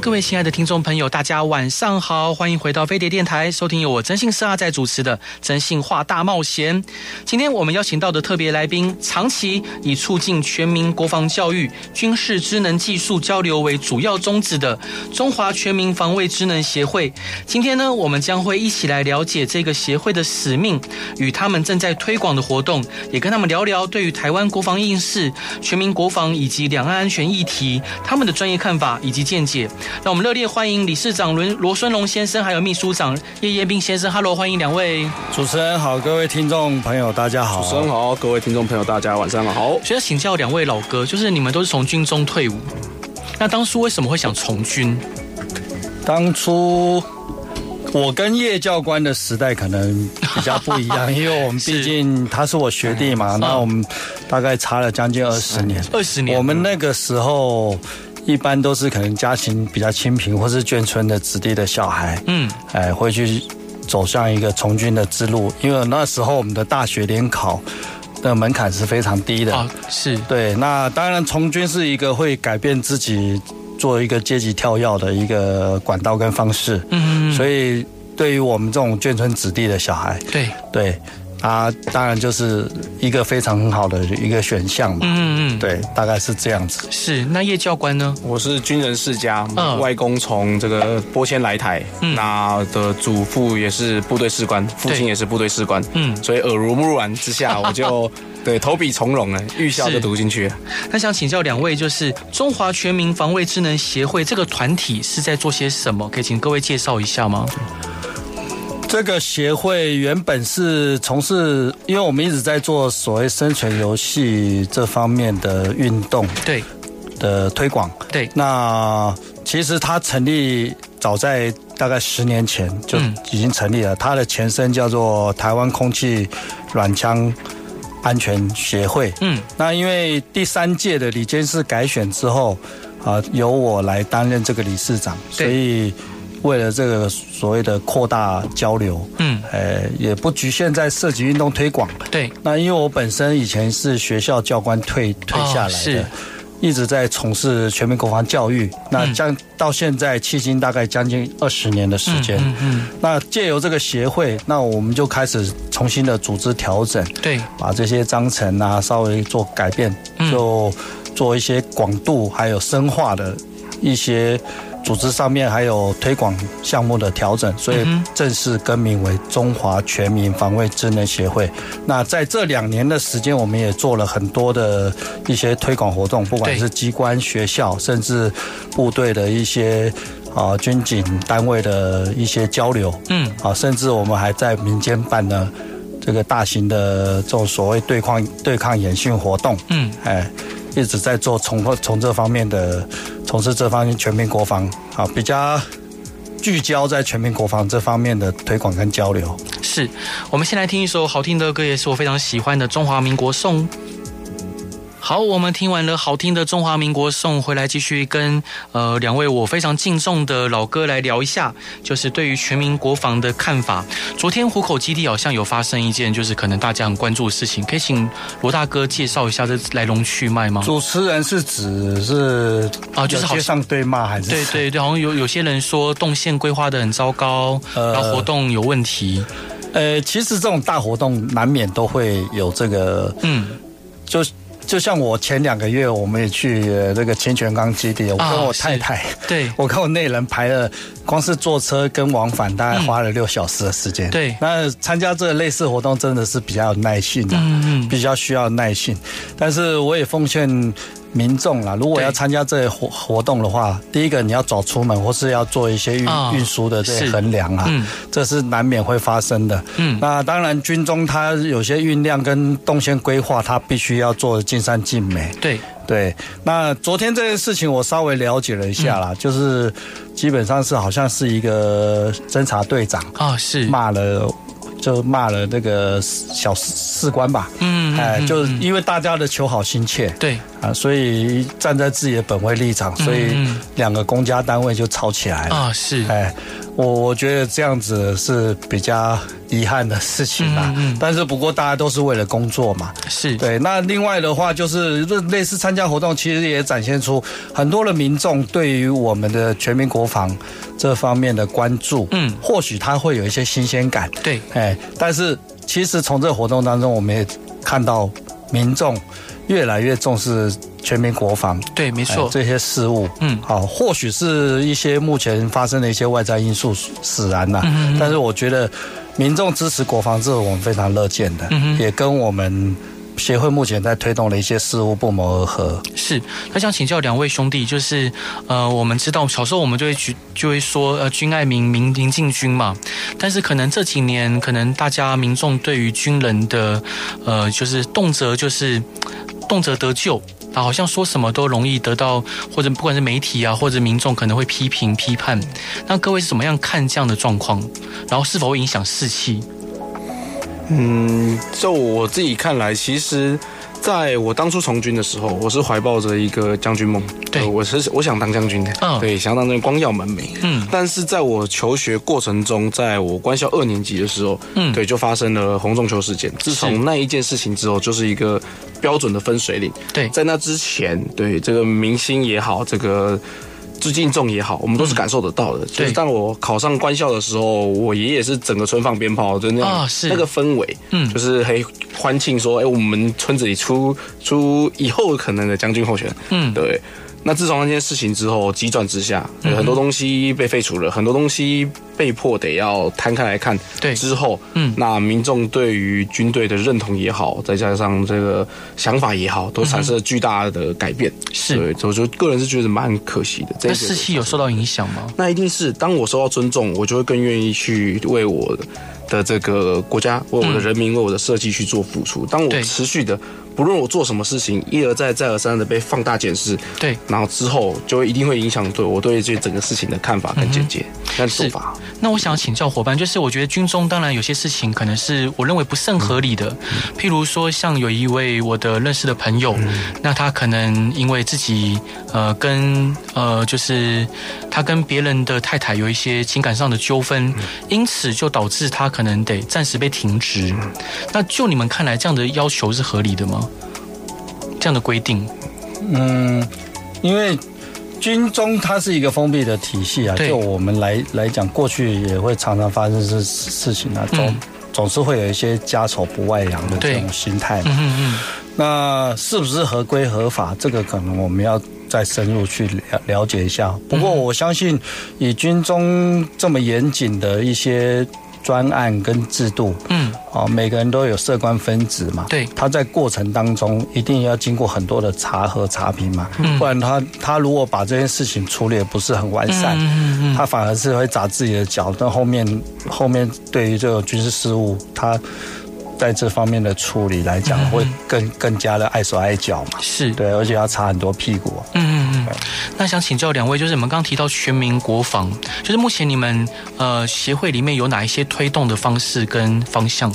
各位亲爱的听众朋友，大家晚上好，欢迎回到飞碟电台，收听由我征信社阿仔主持的《征信话大冒险》。今天我们邀请到的特别来宾，长期以促进全民国防教育、军事智能技术交流为主要宗旨的中华全民防卫智能协会。今天呢，我们将会一起来了解这个协会的使命与他们正在推广的活动，也跟他们聊聊对于台湾国防应试、全民国防以及两岸安全议题他们的专业看法以及见解。让我们热烈欢迎理事长罗罗孙龙先生，还有秘书长叶彦斌先生。Hello，欢迎两位。主持人好，各位听众朋友，大家好。主持人好，各位听众朋友，大家晚上好。所以要请教两位老哥，就是你们都是从军中退伍，那当初为什么会想从军？当初我跟叶教官的时代可能比较不一样，因为我们毕竟他是我学弟嘛，那我们大概差了将近二十年。二十年，我们那个时候。一般都是可能家庭比较清贫，或是眷村的子弟的小孩，嗯，哎，会去走向一个从军的之路。因为那时候我们的大学联考的门槛是非常低的，啊，是对。那当然，从军是一个会改变自己做一个阶级跳跃的一个管道跟方式，嗯，所以对于我们这种眷村子弟的小孩，对对。啊，当然就是一个非常很好的一个选项嘛。嗯嗯，对，大概是这样子。是，那叶教官呢？我是军人世家，嗯、外公从这个波迁来台，嗯、那的祖父也是部队士官，父亲也是部队士官，嗯，所以耳濡目染之下，我就对投笔从戎了，预校就读进去了。那想请教两位，就是中华全民防卫智能协会这个团体是在做些什么？可以请各位介绍一下吗？这个协会原本是从事，因为我们一直在做所谓生存游戏这方面的运动，对的推广，对。那其实它成立早在大概十年前就已经成立了，它的前身叫做台湾空气软枪安全协会。嗯，那因为第三届的理监事改选之后，啊，由我来担任这个理事长，所以。为了这个所谓的扩大交流，嗯，呃，也不局限在涉及运动推广。对，那因为我本身以前是学校教官退退下来的，是一直在从事全民国防教育。那将到现在迄今大概将近二十年的时间。嗯嗯。那借由这个协会，那我们就开始重新的组织调整，对，把这些章程啊稍微做改变，就做一些广度还有深化的一些。组织上面还有推广项目的调整，所以正式更名为中华全民防卫智能协会。那在这两年的时间，我们也做了很多的一些推广活动，不管是机关、学校，甚至部队的一些啊军警单位的一些交流，嗯，啊，甚至我们还在民间办了这个大型的这种所谓对抗对抗演训活动，嗯，哎。一直在做从从这方面的从事这方面全民国防啊，比较聚焦在全民国防这方面的推广跟交流。是，我们先来听一首好听的歌，也是我非常喜欢的《中华民国颂》。好，我们听完了好听的中华民国颂，回来继续跟呃两位我非常敬重的老哥来聊一下，就是对于全民国防的看法。昨天虎口基地好像有发生一件，就是可能大家很关注的事情，可以请罗大哥介绍一下这来龙去脉吗？主持人是指是啊，就是街上对骂还是？对对对，好像有有些人说动线规划的很糟糕，呃，然后活动有问题。呃，其实这种大活动难免都会有这个，嗯，就。就像我前两个月，我们也去那个清泉岗基地，我跟我太太，啊、对，我跟我内人排了，光是坐车跟往返大概花了六小时的时间。对，那参加这个类似活动真的是比较有耐性的，嗯嗯，比较需要耐性。但是我也奉劝。民众啦，如果要参加这些活活动的话，第一个你要早出门，或是要做一些运运输的这些衡量啊，嗯，这是难免会发生的。嗯，那当然军中它有些运量跟动线规划，它必须要做尽善尽美。对对，那昨天这件事情我稍微了解了一下啦，就是基本上是好像是一个侦察队长啊，是骂了。就骂了那个小士官吧，嗯，哎，就是因为大家的求好心切，对。啊，所以站在自己的本位立场，所以两个公家单位就吵起来了。啊，是，哎。我我觉得这样子是比较遗憾的事情啦，嗯嗯，但是不过大家都是为了工作嘛，是。对。那另外的话就是类似参加活动，其实也展现出很多的民众对于我们的全民国防这方面的关注，嗯，或许他会有一些新鲜感，对，哎，但是其实从这个活动当中，我们也看到民众越来越重视。全民国防，对，没错，这些事物，嗯，好，或许是一些目前发生的一些外在因素使然呐，嗯，但是我觉得民众支持国防，这是我们非常乐见的，嗯，也跟我们协会目前在推动的一些事物不谋而合。是，那想请教两位兄弟，就是呃，我们知道小时候我们就会举就会说呃，军爱民，民民敬军嘛，但是可能这几年，可能大家民众对于军人的呃，就是动辄就是动辄得救。啊，好像说什么都容易得到，或者不管是媒体啊，或者民众可能会批评批判。那各位是怎么样看这样的状况？然后是否会影响士气？嗯，就我自己看来，其实。在我当初从军的时候，我是怀抱着一个将军梦，对，我是我想当将军的，嗯，对，想当那个光耀门楣，嗯，但是在我求学过程中，在我官校二年级的时候，嗯，对，就发生了红中秋事件。自从那一件事情之后，就是一个标准的分水岭。对，在那之前，对这个明星也好，这个。致敬重也好，我们都是感受得到的。嗯、就是当我考上官校的时候，我爷爷是整个村放鞭炮，就那样、哦、那个氛围，嗯，就是很欢庆说，哎、欸，我们村子里出出以后可能的将军候选人，嗯，对。那自从那件事情之后，急转直下，很多东西被废除了，很多东西被迫得要摊开来看。对，之后，嗯，那民众对于军队的认同也好，再加上这个想法也好，都产生了巨大的改变。是，所以，我就个人是觉得蛮可惜的。这士气有受到影响吗？那一定是，当我受到尊重，我就会更愿意去为我的这个国家、为我的人民、为我的设计去做付出。当我持续的。不论我做什么事情，一而再、再而三的被放大检视，对，然后之后就会一定会影响对我对这整个事情的看法跟见解、跟做法。那我想要请教伙伴，就是我觉得军中当然有些事情可能是我认为不甚合理的，嗯、譬如说像有一位我的认识的朋友，嗯、那他可能因为自己呃跟呃就是他跟别人的太太有一些情感上的纠纷，嗯、因此就导致他可能得暂时被停职。嗯、那就你们看来，这样的要求是合理的吗？这样的规定，嗯，因为军中它是一个封闭的体系啊，就我们来来讲，过去也会常常发生这事情啊，总总是会有一些家丑不外扬的这种心态。嗯嗯，那是不是合规合法？这个可能我们要再深入去了了解一下。不过我相信，以军中这么严谨的一些。专案跟制度，嗯，哦，每个人都有涉官分子嘛，对，他在过程当中一定要经过很多的查核查评嘛，嗯，不然他他如果把这件事情处理的不是很完善，嗯嗯嗯，他反而是会砸自己的脚，但后面后面对于这个军事事务，他。在这方面的处理来讲，会更更加的碍手碍脚嘛？是对，而且要擦很多屁股。嗯嗯嗯。那想请教两位，就是你们刚刚提到全民国防，就是目前你们呃协会里面有哪一些推动的方式跟方向？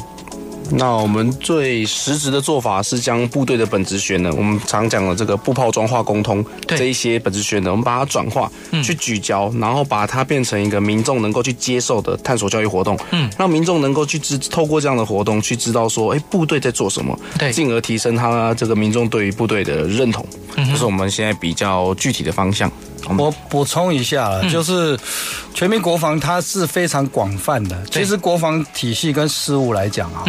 那我们最实质的做法是将部队的本职学能，我们常讲的这个步炮装化工通这一些本职学能，我们把它转化，去聚焦，然后把它变成一个民众能够去接受的探索教育活动，嗯，让民众能够去知透过这样的活动去知道说，哎，部队在做什么，对，进而提升他这个民众对于部队的认同，这是我们现在比较具体的方向。我补充一下了，就是全民国防它是非常广泛的。其实国防体系跟事务来讲啊，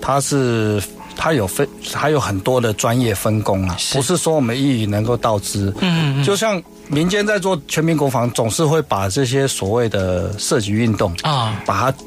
它是它有分，还有很多的专业分工啊，不是说我们一语能够道之。嗯嗯，就像民间在做全民国防，总是会把这些所谓的涉及运动啊，把它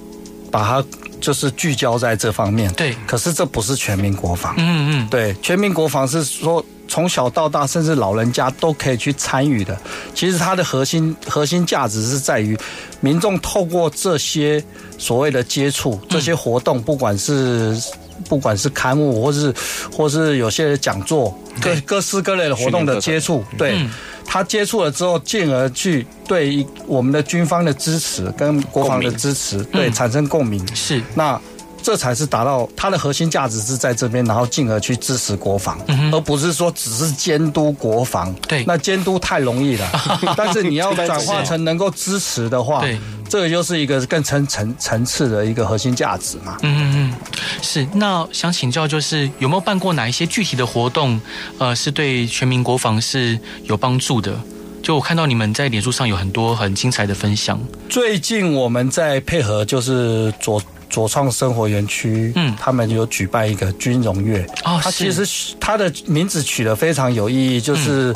把它就是聚焦在这方面。对，可是这不是全民国防。嗯嗯，对，全民国防是说。从小到大，甚至老人家都可以去参与的。其实它的核心核心价值是在于，民众透过这些所谓的接触，这些活动，不管是不管是刊物，或是或是有些讲座，各各式各类的活动的接触，对。他接触了之后，进而去对我们的军方的支持跟国防的支持，对产生共鸣。是那。这才是达到它的核心价值是在这边，然后进而去支持国防，而不是说只是监督国防。对，那监督太容易了，但是你要转化成能够支持的话，对，这个就是一个更层层层次的一个核心价值嘛。嗯嗯嗯，是。那想请教，就是有没有办过哪一些具体的活动，呃，是对全民国防是有帮助的？就我看到你们在脸书上有很多很精彩的分享。最近我们在配合，就是左。左创生活园区，嗯，他们有举办一个军容月，哦，他其实他的名字取得非常有意义，就是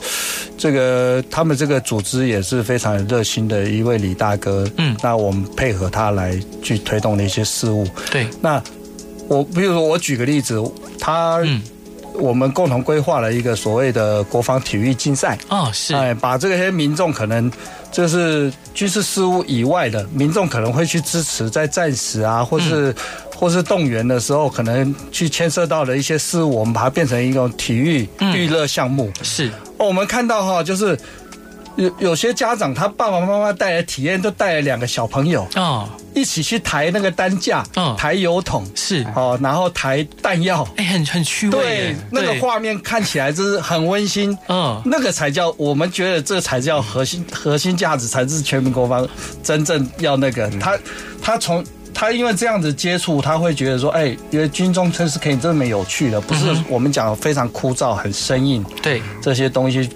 这个他们这个组织也是非常有热心的一位李大哥，嗯，那我们配合他来去推动的一些事物，对，那我比如说我举个例子，他，嗯。我们共同规划了一个所谓的国防体育竞赛。哦，是。哎，把这些民众可能就是军事事务以外的民众可能会去支持，在战时啊，或是、嗯、或是动员的时候，可能去牵涉到的一些事务，我们把它变成一种体育娱乐项目。是，哦，我们看到哈，就是。有有些家长，他爸爸妈妈带来体验，都带了两个小朋友。哦，一起去抬那个担架，嗯，抬油桶是。哦，然后抬弹药，哎，很很趣味，对，那个画面看起来就是很温馨，嗯，那个才叫我们觉得这才叫核心核心价值，才是全民国防真正要那个。他他从他因为这样子接触，他会觉得说，哎，因为军中真是可以这么有趣的，不是我们讲的非常枯燥、很生硬，对。这些东西。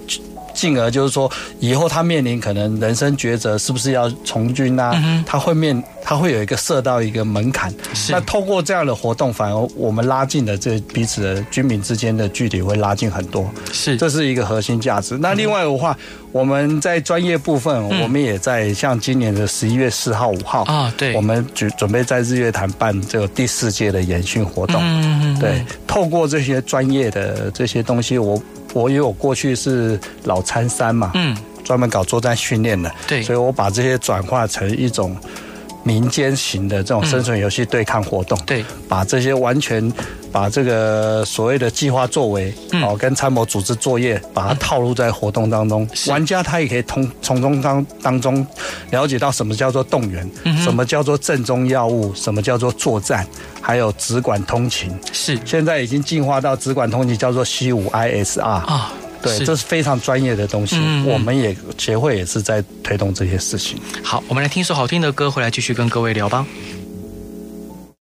进而就是说，以后他面临可能人生抉择，是不是要从军啊？嗯、他会面，他会有一个设到一个门槛。是。那透过这样的活动，反而我们拉近了这彼此的军民之间的距离会拉近很多。是，这是一个核心价值。那另外的话，嗯、我们在专业部分，我们也在像今年的十一月四号、五号啊，对，我们准准备在日月潭办这个第四届的演训活动。嗯嗯。对，透过这些专业的这些东西，我。我因为我过去是老参三嘛，嗯，专门搞作战训练的，对，所以我把这些转化成一种民间型的这种生存游戏对抗活动，对，把这些完全把这个所谓的计划作为，哦，跟参谋组织作业，把它套路在活动当中，玩家他也可以从从中当当中了解到什么叫做动员，什么叫做正中要务，什么叫做作战。还有只管通勤是，现在已经进化到只管通勤叫做 C 五 ISR 啊，对，这是非常专业的东西。嗯，我们也协会也是在推动这些事情。好，我们来听首好听的歌，回来继续跟各位聊吧。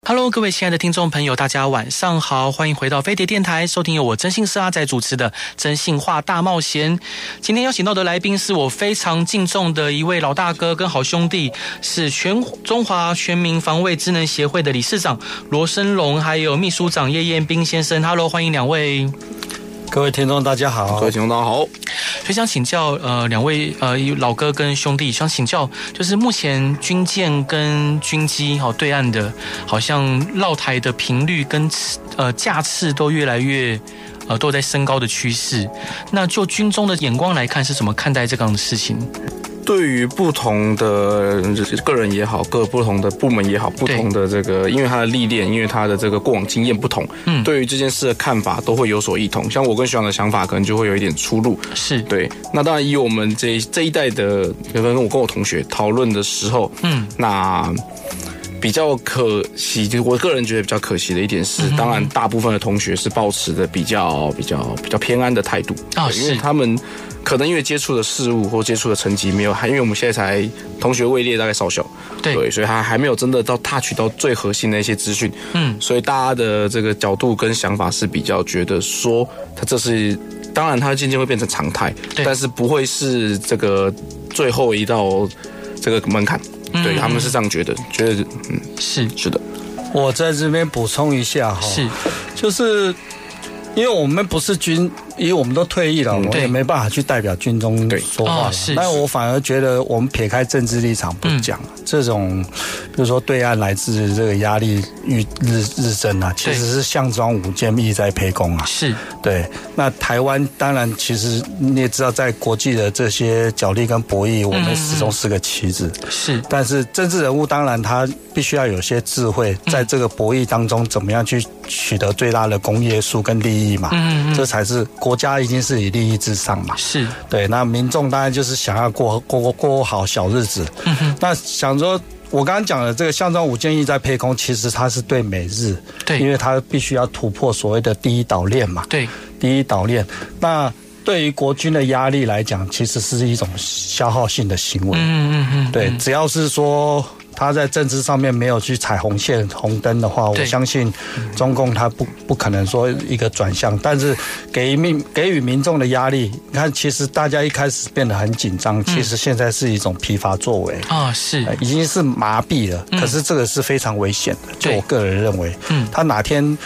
Hello，各位亲爱的听众朋友，大家晚上好，欢迎回到飞碟电台，收听由我真心社阿仔主持的《真心话大冒险》。今天邀请到的来宾是我非常敬重的一位老大哥跟好兄弟，是全中华全民防卫智能协会的理事长罗生龙，还有秘书长叶彦斌先生。Hello，欢迎两位。各位听众，大家好！各位听众，大家好！所以想请教，呃，两位呃老哥跟兄弟，想请教，就是目前军舰跟军机，好对岸的，好像绕台的频率跟呃架次都越来越呃都在升高的趋势。那就军中的眼光来看，是怎么看待这样的事情？对于不同的个人也好，各不同的部门也好，不同的这个，因为他的历练，因为他的这个过往经验不同，嗯，对于这件事的看法都会有所异同。像我跟学长的想法，可能就会有一点出入。是对。那当然，以我们这这一代的，跟我跟我同学讨论的时候，嗯，那比较可惜，就我个人觉得比较可惜的一点是，当然大部分的同学是抱持的比较比较比较偏安的态度啊，因为他们。可能因为接触的事物或接触的层级没有，还因为我们现在才同学位列大概少小，对，对，所以他还没有真的到 touch 到最核心的一些资讯，嗯，所以大家的这个角度跟想法是比较觉得说，他这是当然，他渐渐会变成常态，但是不会是这个最后一道这个门槛，嗯，对，他们是这样觉得，觉得嗯是。是的，我在这边补充一下哈，是。就是因为我们不是军。因为我们都退役了，嗯、我也没办法去代表军中说话了。但我反而觉得，我们撇开政治立场不讲，嗯、这种，比如说对岸来自这个压力日日日增啊，其实是项庄舞剑，意在沛公啊。是对。那台湾当然，其实你也知道，在国际的这些角力跟博弈，我们始终是个棋子。是。但是政治人物当然他必须要有些智慧，在这个博弈当中，怎么样去取得最大的公约数跟利益嘛？嗯这才是。国家一定是以利益至上嘛。是对，那民众当然就是想要过过过过好小日子。嗯哼，那想说，我刚刚讲的这个项庄舞剑役在沛空，其实它是对美日，对，因为它必须要突破所谓的第一岛链嘛。对，第一岛链。那对于国军的压力来讲，其实是一种消耗性的行为。嗯嗯嗯，对，只要是说。他在政治上面没有去踩红线红灯的话，我相信中共他不不可能说一个转向，但是给民给予民众的压力，你看其实大家一开始变得很紧张，其实现在是一种疲乏作为。啊，是。已经是麻痹了。可是这个是非常危险的，就我个人认为，嗯，他哪天。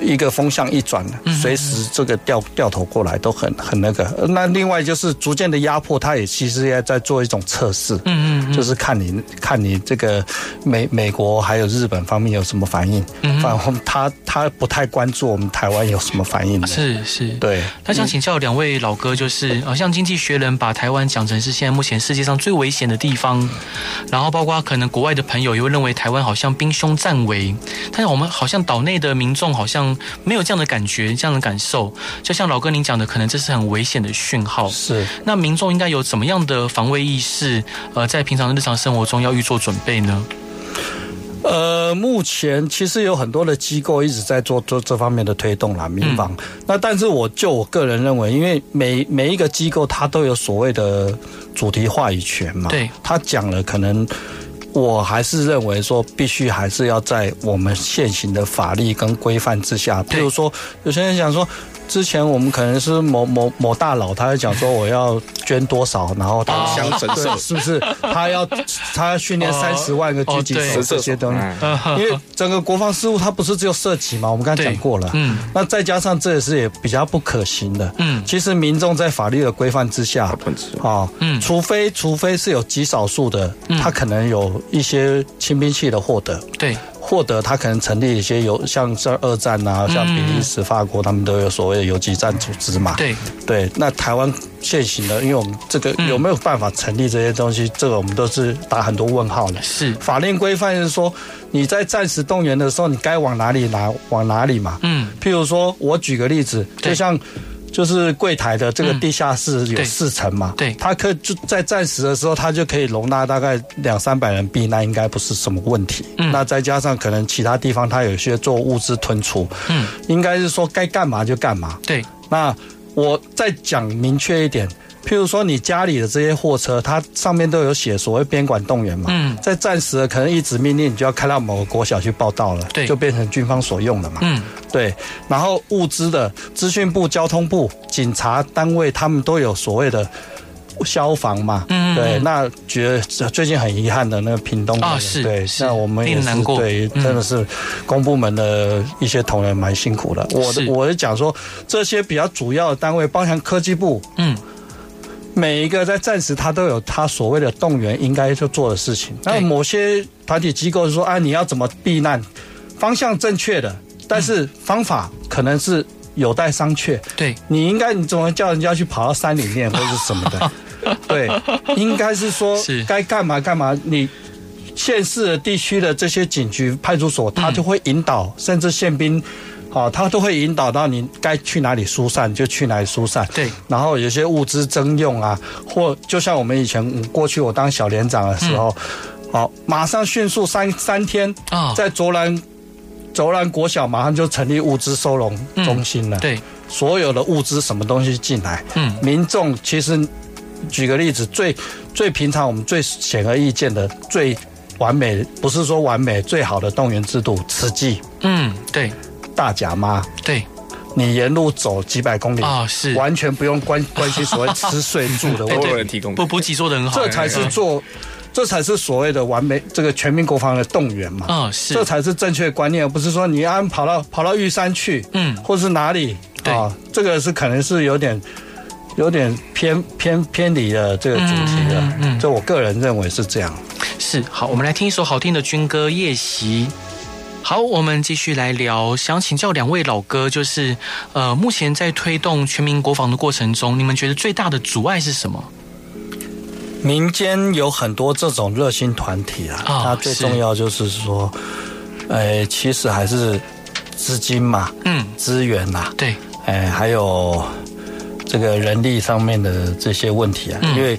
一个风向一转，随时这个掉掉头过来都很很那个。那另外就是逐渐的压迫，他也其实也在做一种测试，嗯嗯，就是看你看你这个美美国还有日本方面有什么反应，嗯，反正他他不太关注我们台湾有什么反应的。是是，对。他想请教两位老哥，就是好像经济学人把台湾讲成是现在目前世界上最危险的地方，然后包括可能国外的朋友也会认为台湾好像兵凶战危，但是我们好像岛内的民众好像。像没有这样的感觉，这样的感受，就像老哥您讲的，可能这是很危险的讯号。是，那民众应该有怎么样的防卫意识？呃，在平常的日常生活中要预做准备呢？呃，目前其实有很多的机构一直在做做这方面的推动啦，民防。嗯、那但是我就我个人认为，因为每每一个机构它都有所谓的主题话语权嘛，对，他讲了可能。我还是认为说，必须还是要在我们现行的法律跟规范之下。比如说，有些人想说。之前我们可能是某某某大佬，他在讲说我要捐多少，然后他想神社是不是？他要他要训练三十万个狙击手这些东西，因为整个国防事务它不是只有涉及嘛，我们刚才讲过了，嗯，那再加上这也是也比较不可行的，嗯，其实民众在法律的规范之下，啊，嗯，除非除非是有极少数的，他可能有一些轻兵器的获得，对。获得他可能成立一些有像像二战啊，像比利时、法国，他们都有所谓的游击战组织嘛。对对，那台湾现行的，因为我们这个有没有办法成立这些东西，这个我们都是打很多问号的。是法令规范是说，你在战时动员的时候，你该往哪里拿往哪里嘛。嗯，譬如说我举个例子，就像。就是柜台的这个地下室有四层嘛，对，它可以就在暂时的时候，它就可以容纳大概两三百人避难，应该不是什么问题。嗯，那再加上可能其他地方它有些做物资吞储，嗯，应该是说该干嘛就干嘛。对，那我再讲明确一点。譬如说，你家里的这些货车，它上面都有写所谓边管动员嘛。嗯，在战时可能一纸命令，你就要开到某个国小去报道了，对，就变成军方所用的嘛。嗯，对。然后物资的资讯部、交通部、警察单位，他们都有所谓的消防嘛。嗯，对。那觉得最近很遗憾的那个屏东啊，是对，那我们也是对，真的是公部门的一些同仁蛮辛苦的。我的我是讲说，这些比较主要的单位，包含科技部，嗯。每一个在战时，他都有他所谓的动员应该就做的事情。那某些团体机构是说啊，你要怎么避难，方向正确的，但是方法可能是有待商榷。对，你应该你怎么叫人家去跑到山里面或者什么的？对，应该是说 该干嘛干嘛。你县市的地区的这些警局、派出所，他就会引导，甚至宪兵。好，他都会引导到你该去哪里疏散就去哪里疏散。对，然后有些物资征用啊，或就像我们以前过去我当小连长的时候，好，马上迅速三三天啊，在卓兰卓兰国小马上就成立物资收容中心了。对，所有的物资什么东西进来，嗯，民众其实举个例子，最最平常我们最显而易见的最完美，不是说完美最好的动员制度，慈济。嗯，对。大甲妈，对，你沿路走几百公里啊，是完全不用关关心所谓吃睡住的，都有人提供。不补给做的很好，这才是做，这才是所谓的完美这个全民国防的动员嘛。啊，是，这才是正确观念，而不是说你安跑到跑到玉山去，嗯，或是哪里啊？这个是可能是有点有点偏偏偏离了这个主题的。嗯，这我个人认为是这样。是，好，我们来听一首好听的军歌《夜袭》。好，我们继续来聊。想请教两位老哥，就是呃，目前在推动全民国防的过程中，你们觉得最大的阻碍是什么？民间有很多这种热心团体啊，哦、它最重要就是说，呃，其实还是资金嘛，嗯，资源呐，对，哎，还有这个人力上面的这些问题啊，嗯、因为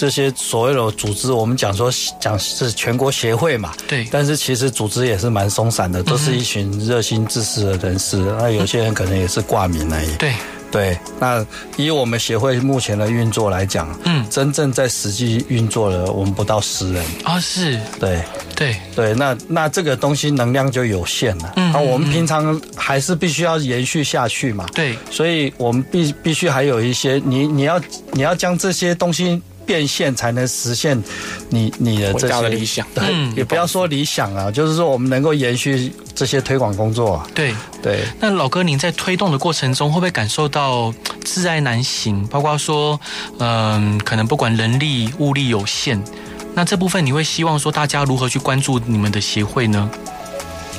这些所谓的组织，我们讲说讲是全国协会嘛，对，但是其实组织也是蛮松散的，都是一群热心志士的人士，那、嗯、有些人可能也是挂名而已，对。对，那以我们协会目前的运作来讲，嗯，真正在实际运作的，我们不到十人。啊，是，对，对，对，那那这个东西能量就有限了，嗯，那我们平常还是必须要延续下去嘛，对，所以我们必必须还有一些，你你要你要将这些东西。变现才能实现你你的这些的理想，对，也不要说理想啊，就是说我们能够延续这些推广工作啊。对对。那老哥，您在推动的过程中，会不会感受到自爱难行？包括说，嗯，可能不管人力物力有限，那这部分你会希望说大家如何去关注你们的协会呢？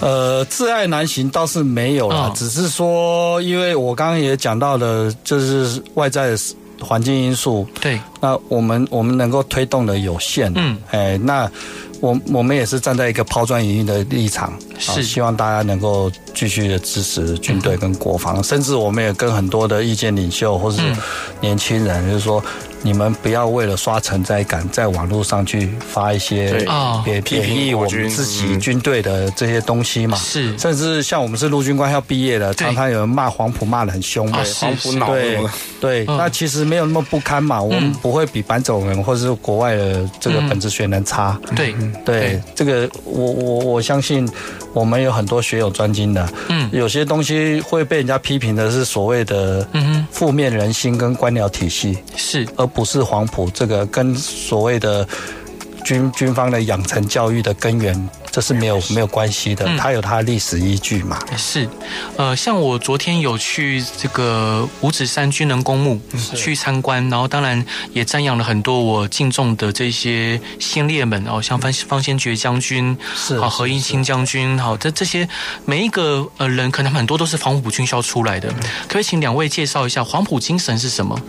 呃，自爱难行倒是没有啦，只是说，因为我刚刚也讲到了，就是外在的。环境因素，对，那我们我们能够推动的有限，嗯，哎，那我我们也是站在一个抛砖引玉的立场，是。希望大家能够继续的支持军队跟国防，嗯、甚至我们也跟很多的意见领袖或是年轻人，嗯、就是说。你们不要为了刷存在感，在网络上去发一些贬贬义我们自己军。队的这些东西嘛？是，甚至像我们是陆军官校毕业的，常常有人骂黄埔骂得很凶的，黄埔脑对对，那其实没有那么不堪嘛。我们不会比板种人或者是国外的这个本子学能差。对对，这个我我我相信我们有很多学有专精的。嗯，有些东西会被人家批评的是所谓的负面人心跟官僚体系是而。不是黄埔这个跟所谓的军军方的养成教育的根源，这是没有没有关系的，它有它的历史依据嘛。是，呃，像我昨天有去这个五指山军人公墓去参观，然后当然也瞻仰了很多我敬重的这些先烈们哦，像方方先觉将军，是好何应钦将军，好这这些每一个呃人，可能很多都是黄埔军校出来的，可以请两位介绍一下黄埔精神是什么？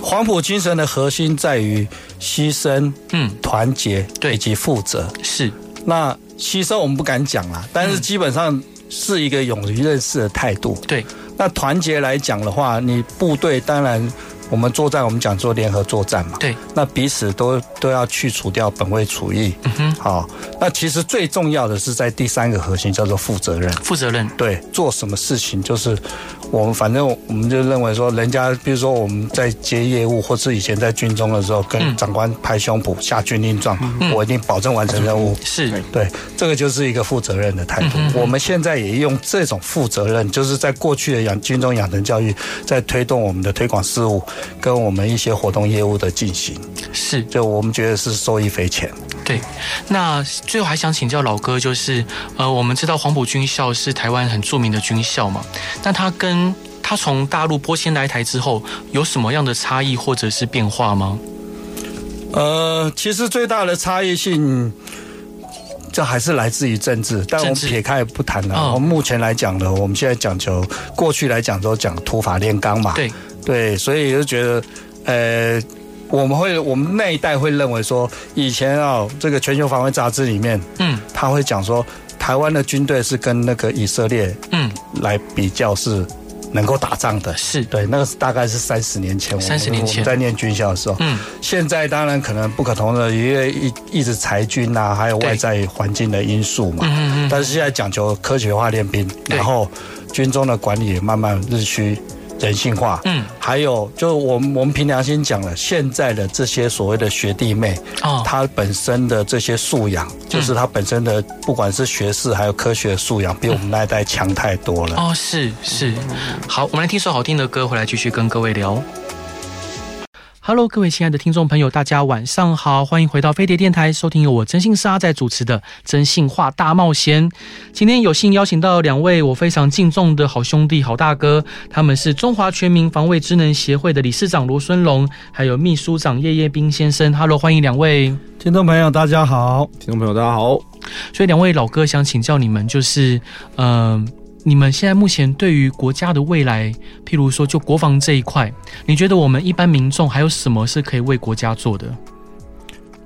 黄埔精神的核心在于牺牲、嗯，团结，对，以及负责。是，那牺牲我们不敢讲啦，但是基本上是一个勇于认识的态度。对，那团结来讲的话，你部队当然。我们作战，我们讲做联合作战嘛。对。那彼此都都要去除掉本位主义。嗯哼。好，那其实最重要的是在第三个核心叫做负责任。负责任。对，做什么事情就是我们反正我们就认为说，人家比如说我们在接业务，或是以前在军中的时候，跟长官拍胸脯下军令状，嗯、我一定保证完成任务。是。对，这个就是一个负责任的态度。嗯、我们现在也用这种负责任，就是在过去的养军中养成教育，在推动我们的推广事务。跟我们一些活动业务的进行，是，就我们觉得是受益匪浅。对，那最后还想请教老哥，就是呃，我们知道黄埔军校是台湾很著名的军校嘛，那它跟它从大陆拨迁来台之后，有什么样的差异或者是变化吗？呃，其实最大的差异性，这还是来自于政治，但我们撇开不谈了。我们目前来讲呢，我们现在讲求，过去来讲都讲土法炼钢嘛。对。对，所以就觉得，呃，我们会，我们那一代会认为说，以前啊、哦，这个全球防卫杂志里面，嗯，他会讲说，台湾的军队是跟那个以色列，嗯，来比较是能够打仗的，是。对，那个是大概是三十年前，三十年前在念军校的时候，嗯，现在当然可能不可同的，因为一一直裁军啊，还有外在环境的因素嘛，嗯嗯，但是现在讲求科学化练兵，然后军中的管理也慢慢日趋。人性化，嗯，还有就我们我们凭良心讲了，现在的这些所谓的学弟妹，哦，他本身的这些素养，就是他本身的不管是学识还有科学素养，比我们那一代强太多了。哦，是是，好，我们来听首好听的歌，回来继续跟各位聊。Hello，各位亲爱的听众朋友，大家晚上好，欢迎回到飞碟电台，收听由我征信社阿仔主持的《真心话大冒险》。今天有幸邀请到两位我非常敬重的好兄弟、好大哥，他们是中华全民防卫职能协会的理事长罗孙龙，还有秘书长叶叶斌先生。Hello，欢迎两位听众朋友，大家好，听众朋友大家好。所以两位老哥想请教你们，就是嗯。呃你们现在目前对于国家的未来，譬如说就国防这一块，你觉得我们一般民众还有什么是可以为国家做的？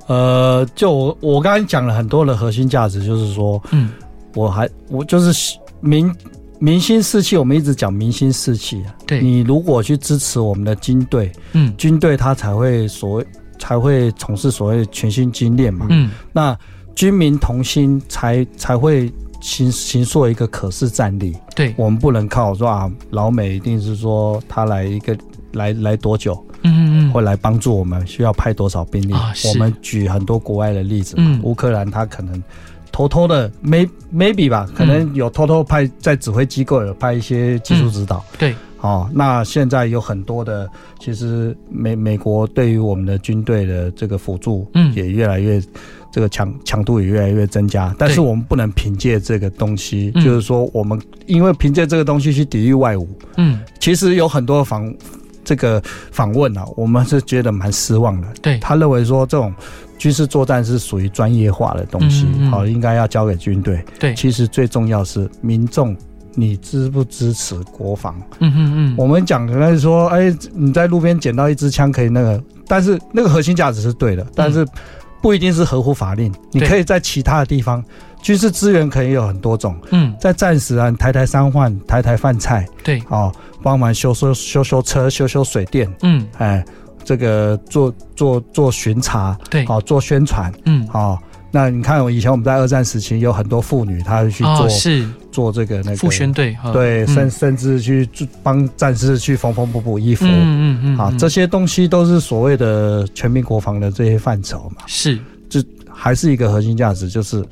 呃，就我我刚才讲了很多的核心价值，就是说，嗯，我还我就是民民心士气，我们一直讲民心士气啊。对，你如果去支持我们的军队，嗯，军队他才会所谓才会从事所谓全新精练嘛。嗯，那军民同心才才会形形塑一个可视战力。对，我们不能靠说啊，老美一定是说他来一个来来多久，嗯嗯嗯，会来帮助我们，需要派多少兵力？啊、我们举很多国外的例子嘛，乌、嗯、克兰他可能。偷偷的，may maybe 吧，可能有偷偷派在指挥机构有派一些技术指导。嗯、对，哦，那现在有很多的，其实美美国对于我们的军队的这个辅助，嗯，也越来越这个强强度也越来越增加。但是我们不能凭借这个东西，就是说我们因为凭借这个东西去抵御外侮。嗯，其实有很多访这个访问啊，我们是觉得蛮失望的。对，他认为说这种。军事作战是属于专业化的东西，好、应该要交给军队。对，其实最重要是民众，你支不支持国防？嗯嗯嗯。我们讲可能说，哎，你在路边捡到一支枪可以那个，但是那个核心价值是对的，但是不一定是合乎法令。嗯、你可以在其他的地方，军事资源可以有很多种。嗯，在战时啊，抬抬商贩，抬抬饭菜。对，哦，帮忙修修修修车，修修水电。嗯，哎。这个做做做巡查，对，好做宣传，嗯，好。那你看，我以前我们在二战时期有很多妇女，她去做、哦、是做这个那个复宣队，对，甚、嗯、甚至去帮战士去缝缝补补衣服，嗯嗯嗯，好，这些东西都是所谓的全民国防的这些范畴嘛，是，这还是一个核心价值，就是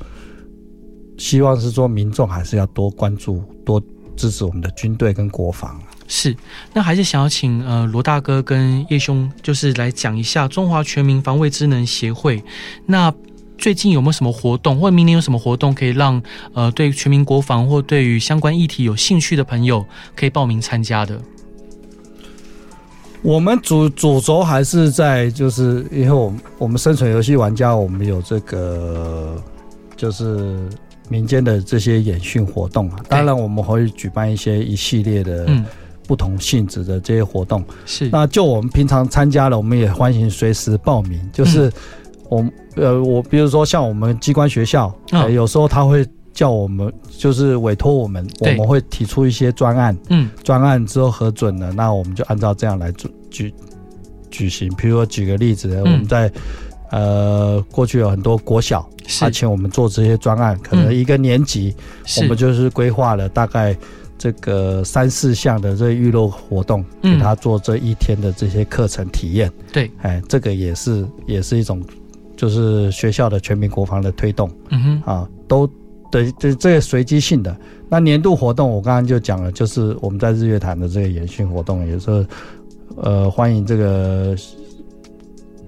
希望是说民众还是要多关注、多支持我们的军队跟国防。是，那还是想要请呃罗大哥跟叶兄，就是来讲一下中华全民防卫职能协会。那最近有没有什么活动，或者明年有什么活动，可以让呃对全民国防或对于相关议题有兴趣的朋友可以报名参加的？我们主主轴还是在，就是因为我们我们生存游戏玩家，我们有这个就是民间的这些演训活动啊。当然，我们会举办一些一系列的。嗯不同性质的这些活动是，那就我们平常参加了，我们也欢迎随时报名。就是我呃，我比如说像我们机关学校，呃，有时候他会叫我们，就是委托我们，我们会提出一些专案，嗯，专案之后核准了，那我们就按照这样来举举举行。比如说举个例子，我们在呃过去有很多国小，他请我们做这些专案，可能一个年级，我们就是规划了大概。这个三四项的这个娱乐活动，给他做这一天的这些课程体验。对，哎，这个也是也是一种，就是学校的全民国防的推动。嗯哼，啊，都对，这这个随机性的。那年度活动，我刚刚就讲了，就是我们在日月潭的这个演训活动，也是呃欢迎这个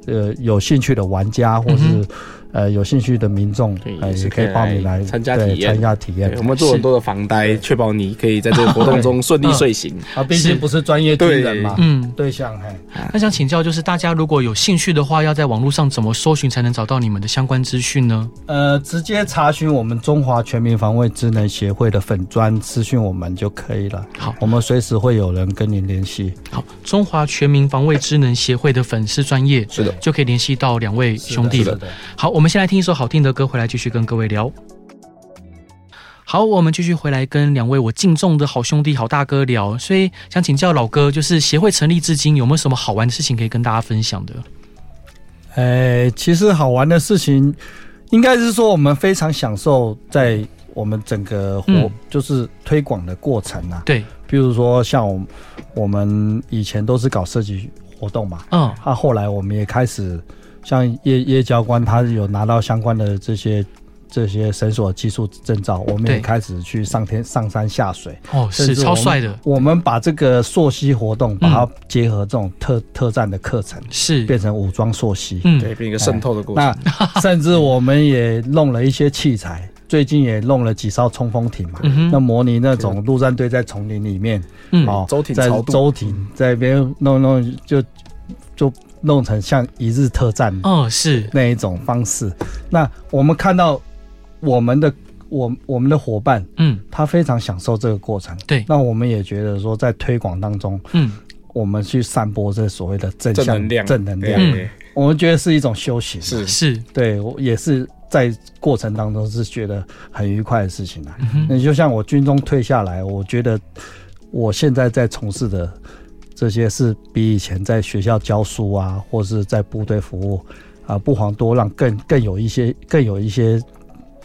呃有兴趣的玩家或是。呃，有兴趣的民众也是可以报名来参加体验。参加体验，我们做很多的防呆，确保你可以在这个活动中顺利睡醒。啊，毕竟不是专业军人嘛，嗯，对象。嘿，那想请教，就是大家如果有兴趣的话，要在网络上怎么搜寻才能找到你们的相关资讯呢？呃，直接查询我们中华全民防卫智能协会的粉砖私讯我们就可以了。好，我们随时会有人跟您联系。好，中华全民防卫智能协会的粉丝专业是的，就可以联系到两位兄弟了。好。我们先来听一首好听的歌，回来继续跟各位聊。好，我们继续回来跟两位我敬重的好兄弟、好大哥聊。所以想请教老哥，就是协会成立至今，有没有什么好玩的事情可以跟大家分享的？哎，其实好玩的事情，应该是说我们非常享受在我们整个活，嗯、就是推广的过程啊。对，比如说像我们，我们以前都是搞设计活动嘛，嗯，那、啊、后来我们也开始。像叶叶教官，他有拿到相关的这些这些绳索技术证照，我们也开始去上天上山下水。哦，是超帅的。我们把这个溯溪活动，把它结合这种特、嗯、特战的课程，是变成武装溯溪，嗯，对，变一个渗透的过程。那 甚至我们也弄了一些器材，最近也弄了几艘冲锋艇嘛，嗯、那模拟那种陆战队在丛林里面，嗯，哦，舟艇在舟艇在边弄弄就就。弄成像一日特战哦，是。那一种方式。哦、那我们看到我们的我我们的伙伴，嗯，他非常享受这个过程。对，那我们也觉得说，在推广当中，嗯，我们去散播这所谓的正向正能量，正能量，嗯，我们觉得是一种修行。是。是，对，我也是在过程当中是觉得很愉快的事情啊。那、嗯、就像我军中退下来，我觉得我现在在从事的这些是比以前在学校教书啊，或是在部队服务啊，不遑多让，更更有一些，更有一些。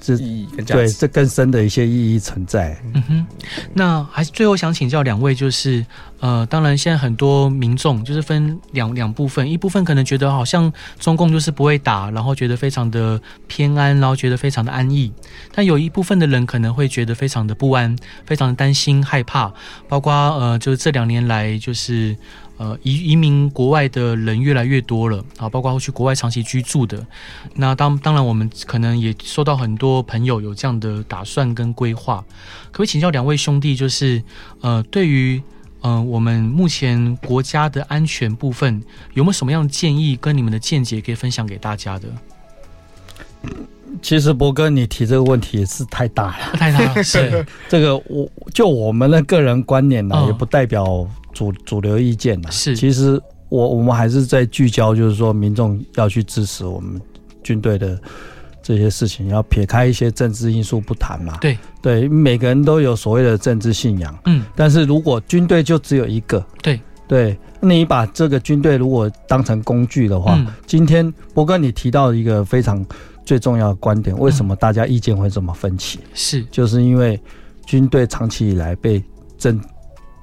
是意义对，这更深的一些意义存在。嗯哼，那还是最后想请教两位，就是呃，当然现在很多民众就是分两两部分，一部分可能觉得好像中共就是不会打，然后觉得非常的偏安，然后觉得非常的安逸；但有一部分的人可能会觉得非常的不安，非常的担心害怕，包括呃，就是这两年来就是。呃，移移民国外的人越来越多了啊，包括去国外长期居住的。那当当然，我们可能也收到很多朋友有这样的打算跟规划。可不可以请教两位兄弟，就是呃，对于呃我们目前国家的安全部分，有没有什么样的建议跟你们的见解可以分享给大家的？其实博哥，你提这个问题也是太大了，太大了。是 这个，我就我们的个人观点呢，也不代表。主主流意见呢？是，其实我我们还是在聚焦，就是说民众要去支持我们军队的这些事情，要撇开一些政治因素不谈嘛。对对，每个人都有所谓的政治信仰。嗯，但是如果军队就只有一个，对对，你把这个军队如果当成工具的话，嗯、今天博哥你提到一个非常最重要的观点，为什么大家意见会这么分歧？是、嗯，就是因为军队长期以来被政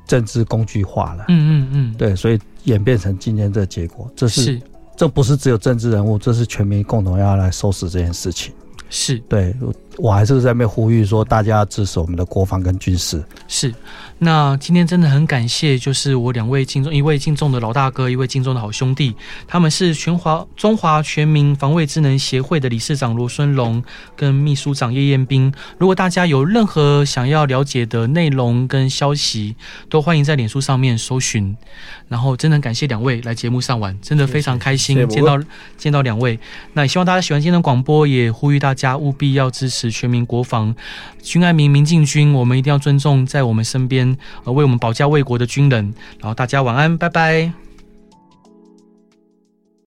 政治工具化了，嗯嗯嗯，对，所以演变成今天这结果，这是，是。这不是只有政治人物，这是全民共同要来收拾这件事情。是。对，我还是在那边呼吁说，大家要支持我们的国防跟军事。是，那今天真的很感谢，就是我两位敬重，一位敬重的老大哥，一位敬重的好兄弟，他们是全华中华全民防卫智能协会的理事长罗孙龙跟秘书长叶彦斌。如果大家有任何想要了解的内容跟消息，都欢迎在脸书上面搜寻。然后真的很感谢两位来节目上玩，真的非常开心见到见到两位。那也希望大家喜欢今天的广播，也呼吁大家务必要支持全民国防，军爱民，民进军。我们一定要尊重在我们身边呃为我们保家卫国的军人。然后大家晚安，拜拜。